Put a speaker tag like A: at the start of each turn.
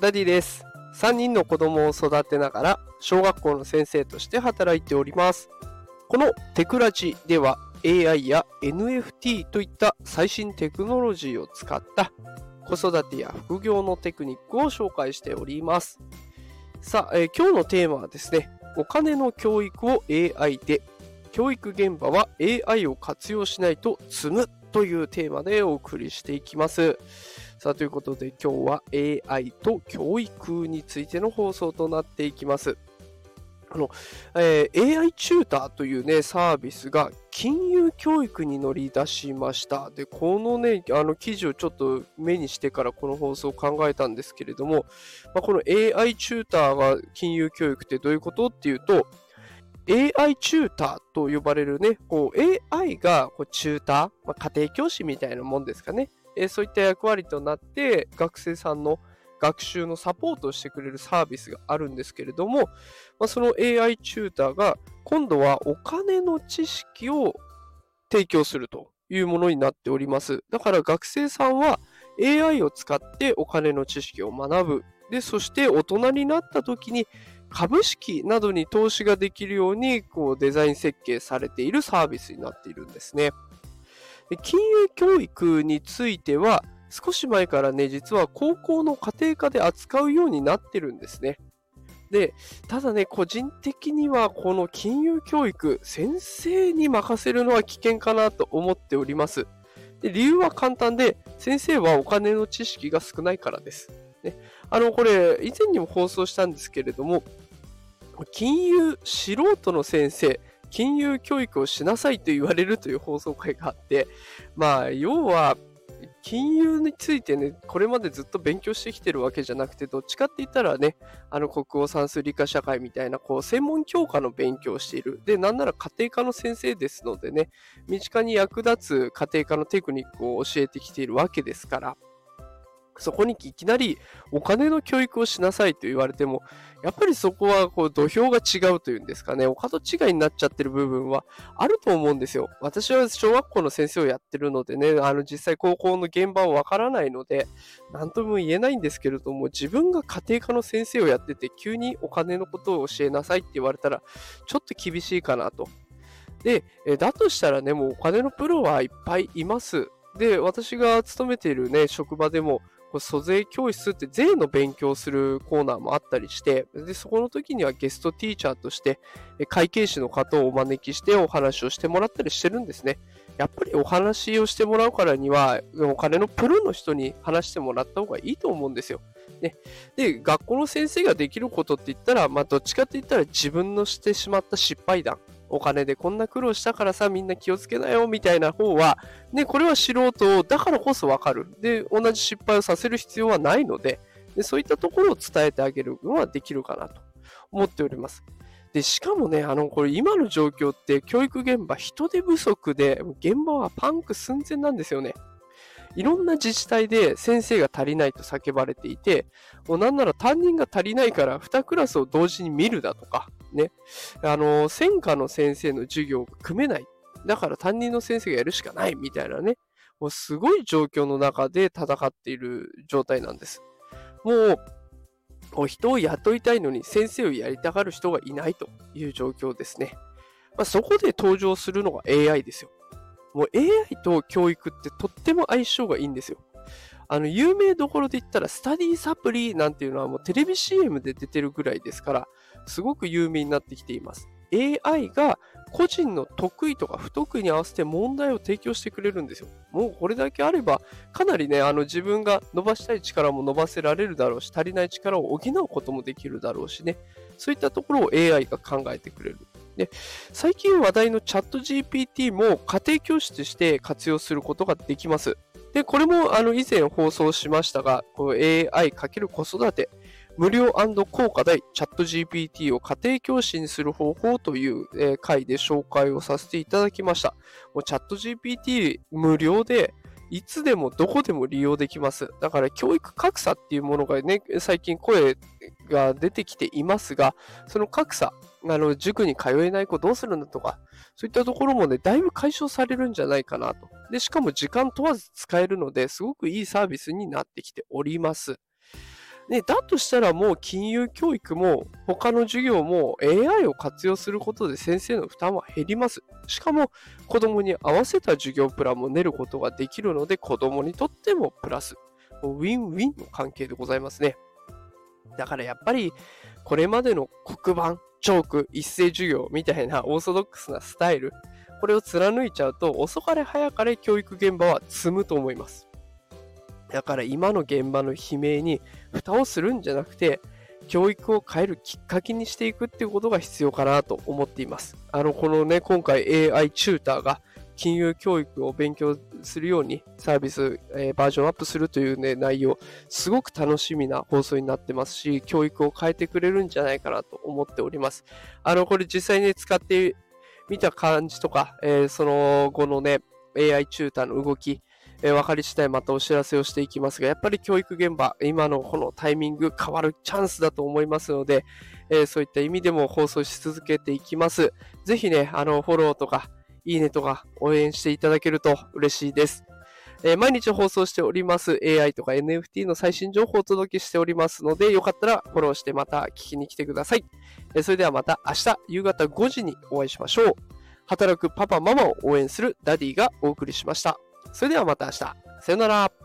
A: ダディです。3人の子供を育てながら小学校の先生として働いております。このテクラジでは AI や NFT といった最新テクノロジーを使った子育てや副業のテクニックを紹介しております。さあ、えー、今日のテーマはですね、お金の教育を AI で、教育現場は AI を活用しないと詰むというテーマでお送りしていきます。さあ、ということで今日は AI と教育についての放送となっていきます。あの、えー、AI チューターというね、サービスが金融教育に乗り出しました。で、このね、あの記事をちょっと目にしてからこの放送を考えたんですけれども、まあ、この AI チューターが金融教育ってどういうことっていうと、AI チューターと呼ばれるね、こう AI がこうチューター、まあ、家庭教師みたいなもんですかね。えそういった役割となって学生さんの学習のサポートをしてくれるサービスがあるんですけれども、まあ、その AI チューターが今度はお金の知識を提供するというものになっております。だから学生さんは AI を使ってお金の知識を学ぶ。で、そして大人になった時に株式などに投資ができるようにこうデザイン設計されているサービスになっているんですね。金融教育については、少し前からね、実は高校の家庭科で扱うようになってるんですね。で、ただね、個人的にはこの金融教育、先生に任せるのは危険かなと思っております。で理由は簡単で、先生はお金の知識が少ないからです。ね、あの、これ、以前にも放送したんですけれども、金融素人の先生、金融教育をしなさいと言われるという放送会があって、まあ、要は、金融についてね、これまでずっと勉強してきてるわけじゃなくて、どっちかって言ったらね、あの国語算数理科社会みたいな、こう、専門教科の勉強をしている。で、なんなら家庭科の先生ですのでね、身近に役立つ家庭科のテクニックを教えてきているわけですから、そこにいきなりお金の教育をしなさいと言われても、やっぱりそこはこう土俵が違うというんですかね、お門違いになっちゃってる部分はあると思うんですよ。私は小学校の先生をやってるのでね、あの実際高校の現場はわからないので、何とも言えないんですけれども、自分が家庭科の先生をやってて、急にお金のことを教えなさいって言われたら、ちょっと厳しいかなと。で、だとしたらね、もうお金のプロはいっぱいいます。で、私が勤めているね、職場でも、こ租税教室って税の勉強するコーナーもあったりして、で、そこの時にはゲストティーチャーとして、会計士の方をお招きしてお話をしてもらったりしてるんですね。やっぱりお話をしてもらうからには、お金のプロの人に話してもらった方がいいと思うんですよ。ね、で、学校の先生ができることって言ったら、まあ、どっちかって言ったら自分のしてしまった失敗談。お金でこんな苦労したからさ、みんな気をつけなよ、みたいな方は、ね、これは素人だからこそわかる。で、同じ失敗をさせる必要はないので、でそういったところを伝えてあげるのはできるかなと思っております。で、しかもね、あの、これ今の状況って教育現場人手不足で、現場はパンク寸前なんですよね。いろんな自治体で先生が足りないと叫ばれていて、もうなんなら担任が足りないから2クラスを同時に見るだとか、ね。あの、専科の先生の授業が組めない。だから担任の先生がやるしかないみたいなね。もうすごい状況の中で戦っている状態なんです。もう、もう人を雇いたいのに先生をやりたがる人がいないという状況ですね。まあ、そこで登場するのが AI ですよ。もう AI と教育ってとっても相性がいいんですよ。あの、有名どころで言ったら、スタディサプリなんていうのはもうテレビ CM で出てるぐらいですから、すごく有名になってきています。AI が個人の得意とか不得意に合わせて問題を提供してくれるんですよ。もうこれだけあれば、かなりね、あの自分が伸ばしたい力も伸ばせられるだろうし、足りない力を補うこともできるだろうしね、そういったところを AI が考えてくれる。で、最近話題のチャット GPT も家庭教師として活用することができます。で、これもあの以前放送しましたが、AI× 子育て、無料高価でチャット GPT を家庭教師にする方法という、え回で紹介をさせていただきました。もうチャット GPT 無料でいつでもどこでも利用できます。だから教育格差っていうものがね、最近声が出てきていますが、その格差、あの、塾に通えない子どうするんだとか、そういったところもね、だいぶ解消されるんじゃないかなと。で、しかも時間問わず使えるので、すごくいいサービスになってきております。ね、だとしたらもう金融教育も他の授業も AI を活用することで先生の負担は減ります。しかも子供に合わせた授業プランも練ることができるので子供にとってもプラス。ウィンウィンの関係でございますね。だからやっぱりこれまでの黒板、チョーク、一斉授業みたいなオーソドックスなスタイル、これを貫いちゃうと遅かれ早かれ教育現場は積むと思います。だから今の現場の悲鳴に蓋をするんじゃなくて、教育を変えるきっかけにしていくっていうことが必要かなと思っています。あの、このね、今回 AI チューターが金融教育を勉強するようにサービス、えー、バージョンアップするというね、内容、すごく楽しみな放送になってますし、教育を変えてくれるんじゃないかなと思っております。あの、これ実際に使ってみた感じとか、えー、その後のね、AI チューターの動き、えー、分かり次第またお知らせをしていきますが、やっぱり教育現場、今のこのタイミング変わるチャンスだと思いますので、えー、そういった意味でも放送し続けていきます。ぜひね、あの、フォローとか、いいねとか応援していただけると嬉しいです。えー、毎日放送しております AI とか NFT の最新情報をお届けしておりますので、よかったらフォローしてまた聞きに来てください。えー、それではまた明日夕方5時にお会いしましょう。働くパパママを応援するダディがお送りしました。それではまた明日。さよなら。